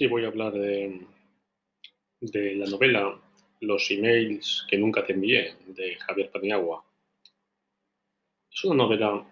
Sí, voy a hablar de, la novela Los emails que nunca te envié, de Javier Paniagua. Es una novela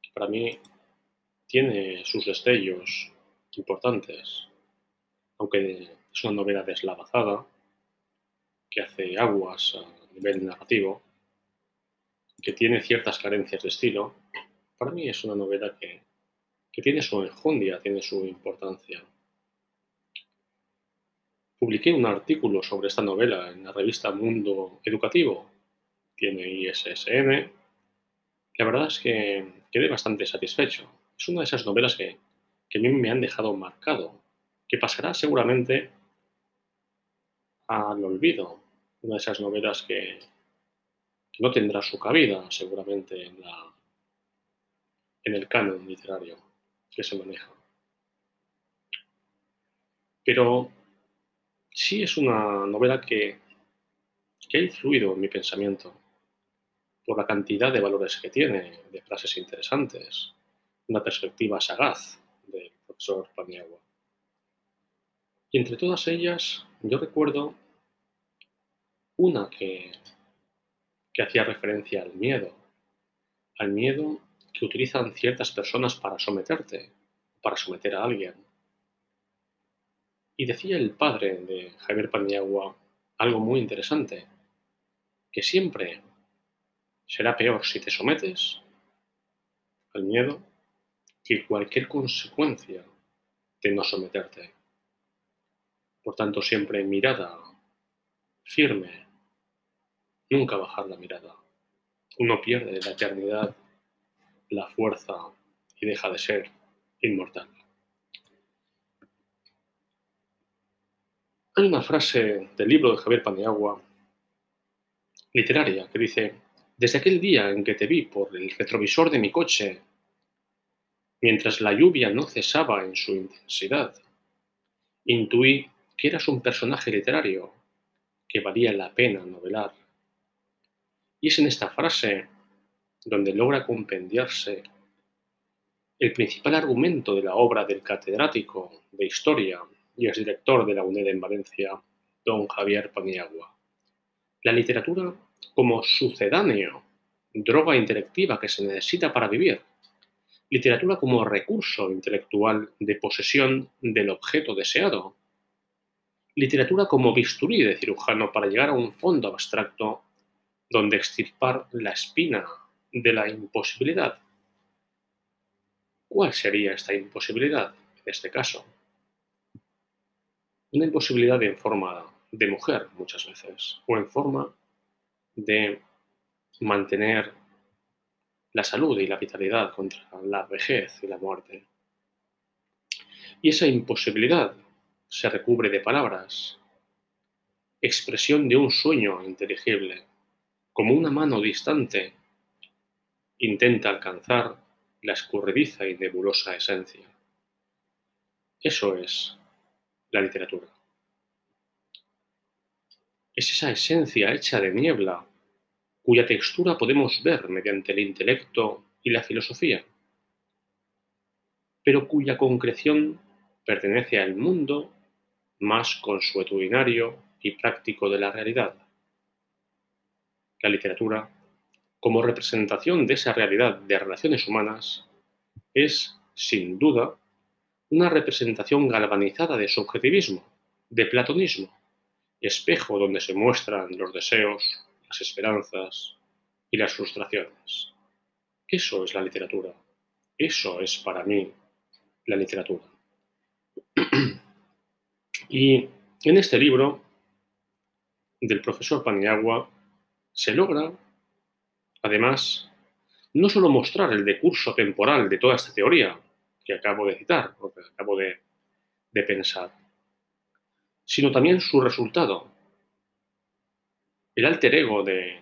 que para mí tiene sus destellos importantes, aunque es una novela deslavazada, que hace aguas a nivel narrativo, que tiene ciertas carencias de estilo, para mí es una novela que, que tiene su enjundia, tiene su importancia. Publiqué un artículo sobre esta novela en la revista Mundo Educativo, tiene ISSN. La verdad es que quedé bastante satisfecho. Es una de esas novelas que, que a mí me han dejado marcado, que pasará seguramente al olvido. Una de esas novelas que, no tendrá su cabida seguramente en, en el canon literario que se maneja. Pero sí es una novela que, que ha influido en mi pensamiento por la cantidad de valores que tiene, de frases interesantes, una perspectiva sagaz del profesor Paniagua. Y entre todas ellas, yo recuerdo una que, que hacía referencia al miedo, al miedo que utilizan ciertas personas para someterte, para someter a alguien y decía el padre de Javier Paniagua algo muy interesante, que siempre será peor si te sometes al miedo que cualquier consecuencia de no someterte. Por tanto, siempre mirada firme, nunca bajar la mirada. Uno pierde la eternidad, la fuerza y deja de ser inmortal. Hay una frase del libro de Javier Paniagua, literaria, que dice, desde aquel día en que te vi por el retrovisor de mi coche, mientras la lluvia no cesaba en su intensidad, intuí que eras un personaje literario que valía la pena novelar. Y es en esta frase donde logra compendiarse el principal argumento de la obra del catedrático de historia y director de la UNED en Valencia, don Javier Paniagua. La literatura como sucedáneo, droga intelectiva que se necesita para vivir. Literatura como recurso intelectual de posesión del objeto deseado. Literatura como bisturí de cirujano para llegar a un fondo abstracto donde extirpar la espina de la imposibilidad. ¿Cuál sería esta imposibilidad en este caso? Una imposibilidad en forma de mujer muchas veces, o en forma de mantener la salud y la vitalidad contra la vejez y la muerte. Y esa imposibilidad se recubre de palabras, expresión de un sueño inteligible, como una mano distante intenta alcanzar la escurridiza y nebulosa esencia. Eso es la literatura. Es esa esencia hecha de niebla, cuya textura podemos ver mediante el intelecto y la filosofía, pero cuya concreción pertenece al mundo más consuetudinario y práctico de la realidad. La literatura, como representación de esa realidad de relaciones humanas, es, sin duda, una representación galvanizada de subjetivismo, de platonismo, espejo donde se muestran los deseos, las esperanzas y las frustraciones. Eso es la literatura. Eso es para mí la literatura. y en este libro del profesor Paniagua se logra, además, no solo mostrar el decurso temporal de toda esta teoría, que acabo de citar, o que acabo de, pensar, sino también su resultado. El alter ego de,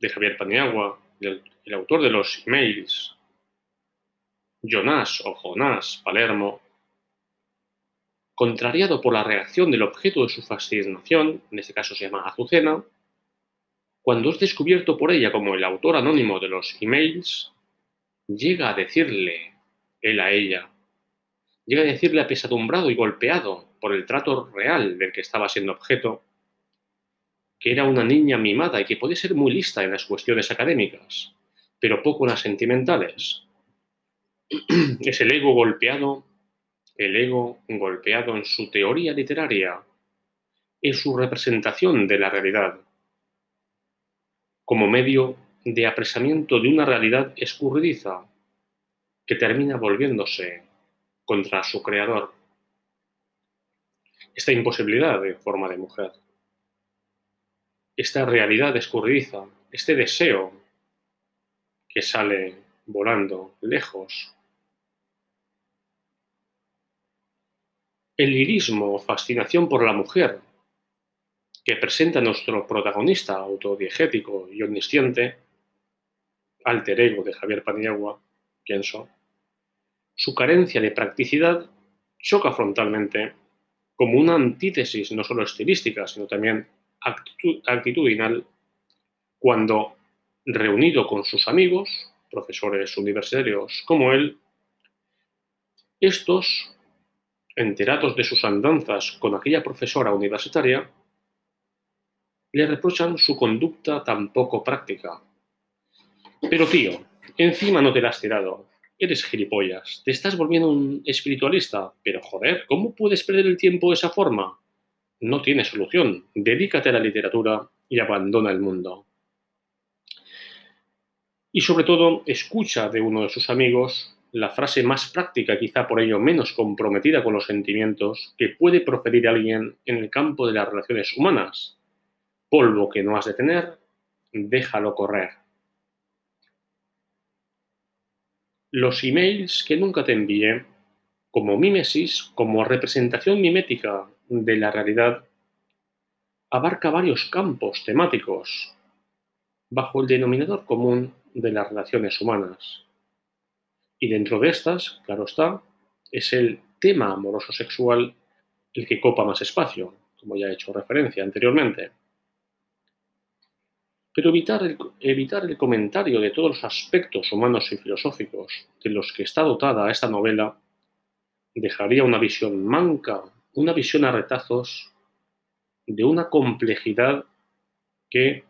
de Javier Paniagua, el, el, autor de los emails, Jonás o Jonás Palermo, contrariado por la reacción del objeto de su fascinación, en este caso se llama Azucena, cuando es descubierto por ella como el autor anónimo de los emails, llega a decirle él a ella. Llega a decirle apesadumbrado y golpeado por el trato real del que estaba siendo objeto, que era una niña mimada y que podía ser muy lista en las cuestiones académicas, pero poco en las sentimentales. Es el ego golpeado, el ego golpeado en su teoría literaria, en su representación de la realidad, como medio de apresamiento de una realidad escurridiza que termina volviéndose contra su creador. Esta imposibilidad en forma de mujer, esta realidad escurridiza, este deseo que sale volando lejos. El lirismo fascinación por la mujer que presenta nuestro protagonista autodiegético y omnisciente, alter ego de Javier Paniagua, pienso, su carencia de practicidad choca frontalmente como una antítesis no solo estilística, sino también actitudinal, cuando, reunido con sus amigos, profesores universitarios como él, estos, enterados de sus andanzas con aquella profesora universitaria, le reprochan su conducta tan poco práctica. Pero tío, encima no te la has tirado. Eres gilipollas, te estás volviendo un espiritualista, pero joder, ¿cómo puedes perder el tiempo de esa forma? No tiene solución, dedícate a la literatura y abandona el mundo. Y sobre todo, escucha de uno de sus amigos la frase más práctica, quizá por ello menos comprometida con los sentimientos, que puede proferir alguien en el campo de las relaciones humanas. Polvo que no has de tener, déjalo correr. Los emails que nunca te envié, como mímesis, como representación mimética de la realidad, abarca varios campos temáticos bajo el denominador común de las relaciones humanas. Y dentro de estas, claro está, es el tema amoroso sexual el que copa más espacio, como ya he hecho referencia anteriormente. Pero evitar el, el comentario de todos los aspectos humanos y filosóficos de los que está dotada esta novela dejaría una visión manca, una visión a retazos de una complejidad que,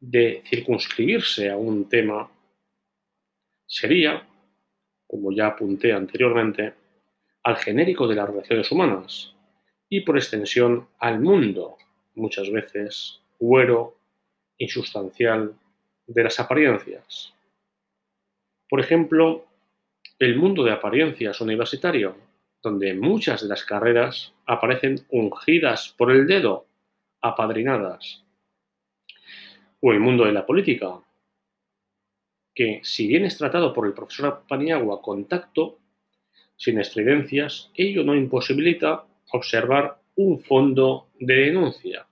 de circunscribirse a un tema, sería, como ya apunté anteriormente, al genérico de las relaciones humanas y por extensión al mundo, muchas veces huero insustancial de las apariencias. Por ejemplo, el mundo de apariencias universitario, donde muchas de las carreras aparecen ungidas por el dedo, apadrinadas. O el mundo de la política, que si bien es tratado por el profesor Paniagua con tacto, sin estridencias, ello no imposibilita observar un fondo de denuncia.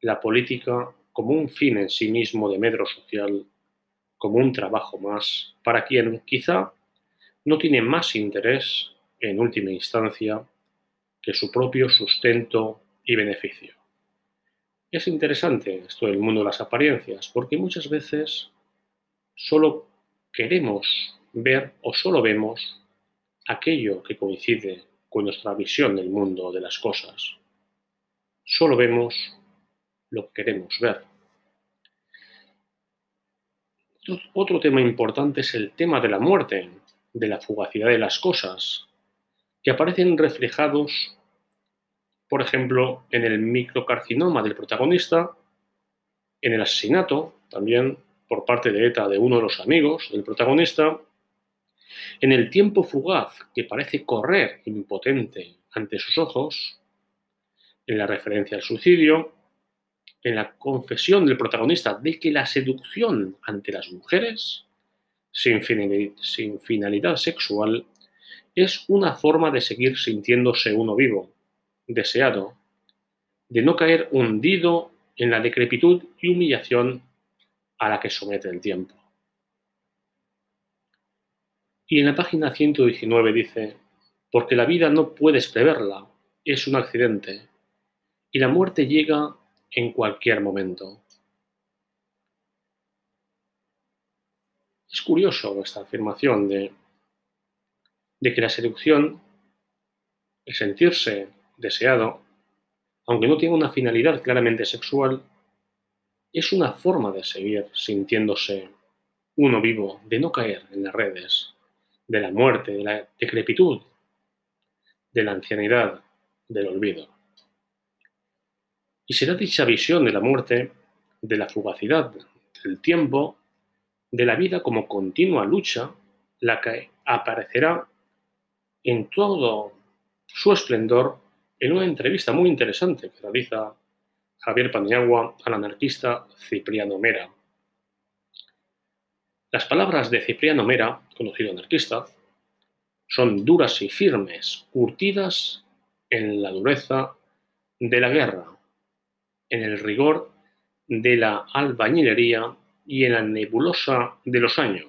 La política como un fin en sí mismo de medro social, como un trabajo más, para quien quizá no tiene más interés, en última instancia, que su propio sustento y beneficio. Es interesante esto del mundo de las apariencias, porque muchas veces solo queremos ver o solo vemos aquello que coincide con nuestra visión del mundo, de las cosas. Solo vemos lo que queremos ver. Otro tema importante es el tema de la muerte, de la fugacidad de las cosas, que aparecen reflejados, por ejemplo, en el microcarcinoma del protagonista, en el asesinato, también por parte de ETA de uno de los amigos del protagonista, en el tiempo fugaz que parece correr impotente ante sus ojos, en la referencia al suicidio, en la confesión del protagonista de que la seducción ante las mujeres, sin finalidad, sexual, es una forma de seguir sintiéndose uno vivo, deseado, de no caer hundido en la decrepitud y humillación a la que somete el tiempo. Y en la página 119 dice, porque la vida no puedes preverla, es un accidente, y la muerte llega en cualquier momento. Es curioso esta afirmación de, que la seducción, el sentirse deseado, aunque no tenga una finalidad claramente sexual, es una forma de seguir sintiéndose uno vivo, de no caer en las redes de la muerte, de la decrepitud, de la ancianidad, del olvido. Y será dicha visión de la muerte, de la fugacidad del tiempo, de la vida como continua lucha, la que aparecerá en todo su esplendor en una entrevista muy interesante que realiza Javier Paniagua al anarquista Cipriano Mera. Las palabras de Cipriano Mera, conocido anarquista, son duras y firmes, curtidas en la dureza de la guerra, en el rigor de la albañilería y en la nebulosa de los años.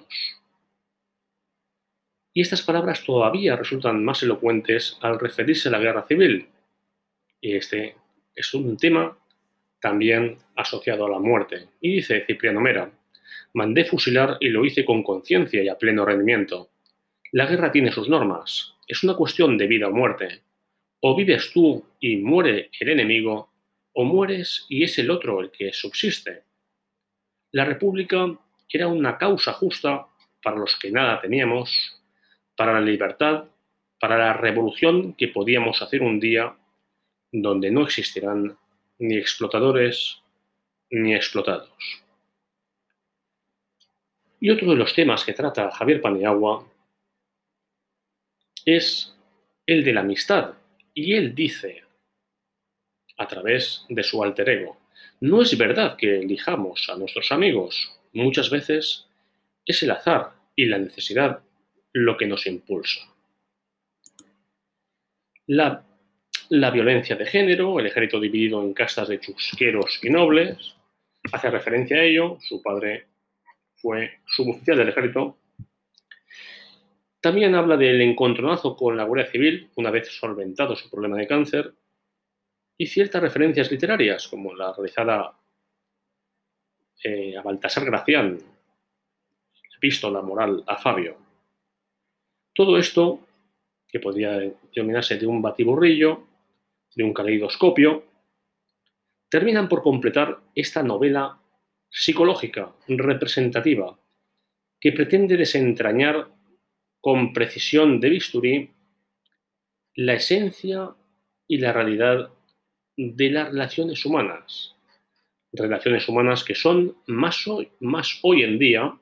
Y estas palabras todavía resultan más elocuentes al referirse a la guerra civil. Y este es un tema también asociado a la muerte. Y dice Cipriano Mera, mandé fusilar y lo hice con conciencia y a pleno rendimiento. La guerra tiene sus normas, es una cuestión de vida o muerte. O vives tú y muere el enemigo, o mueres y es el otro el que subsiste. La República era una causa justa para los que nada teníamos, para la libertad, para la revolución que podíamos hacer un día donde no existirán ni explotadores ni explotados. Y otro de los temas que trata Javier Paniagua es el de la amistad. Y él dice, a través de su alter ego, no es verdad que elijamos a nuestros amigos. Muchas veces es el azar y la necesidad lo que nos impulsa. La, la violencia de género, el ejército dividido en castas de chusqueros y nobles, hace referencia a ello. Su padre fue suboficial del ejército también habla del encontronazo con la Guardia Civil, una vez solventado su problema de cáncer, y ciertas referencias literarias, como la realizada eh, a Baltasar Gracián, Epístola Moral a Fabio. Todo esto, que podría denominarse de un batiburrillo, de un caleidoscopio, terminan por completar esta novela psicológica, representativa, que pretende desentrañar con precisión de bisturí la esencia y la realidad de las relaciones humanas. Relaciones humanas que son más hoy, más hoy en día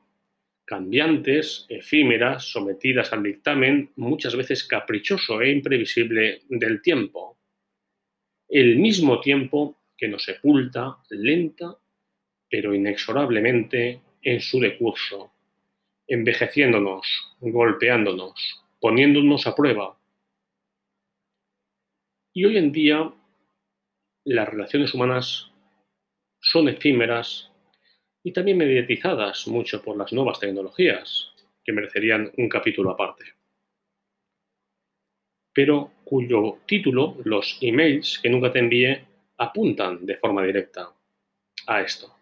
cambiantes, efímeras, sometidas al dictamen muchas veces caprichoso e imprevisible del tiempo. El mismo tiempo que nos sepulta lenta pero inexorablemente en su decurso envejeciéndonos, golpeándonos, poniéndonos a prueba. Y hoy en día las relaciones humanas son efímeras y también mediatizadas mucho por las nuevas tecnologías, que merecerían un capítulo aparte. Pero cuyo título, los emails que nunca te envié, apuntan de forma directa a esto.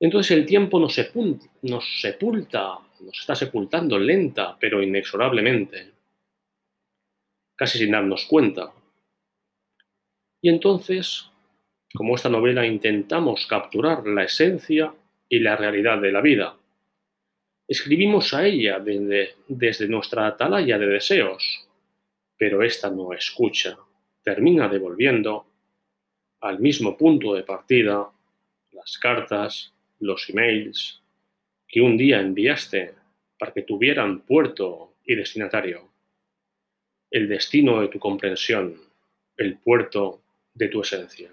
Entonces el tiempo nos nos sepulta, nos está sepultando lenta, pero inexorablemente, casi sin darnos cuenta. Y entonces, como esta novela, intentamos capturar la esencia y la realidad de la vida. Escribimos a ella desde, desde nuestra atalaya de deseos, pero ésta no escucha, termina devolviendo al mismo punto de partida las cartas, los emails que un día enviaste para que tuvieran puerto y destinatario, el destino de tu comprensión, el puerto de tu esencia,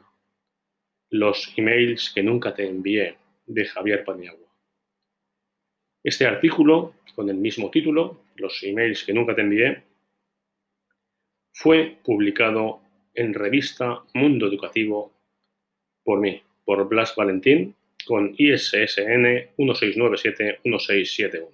los emails que nunca te envié de Javier Paniagua. Este artículo, con el mismo título, Los emails que nunca te envié, fue publicado en revista Mundo Educativo por mí, por Blas Valentín, con ISSN 1697-1671.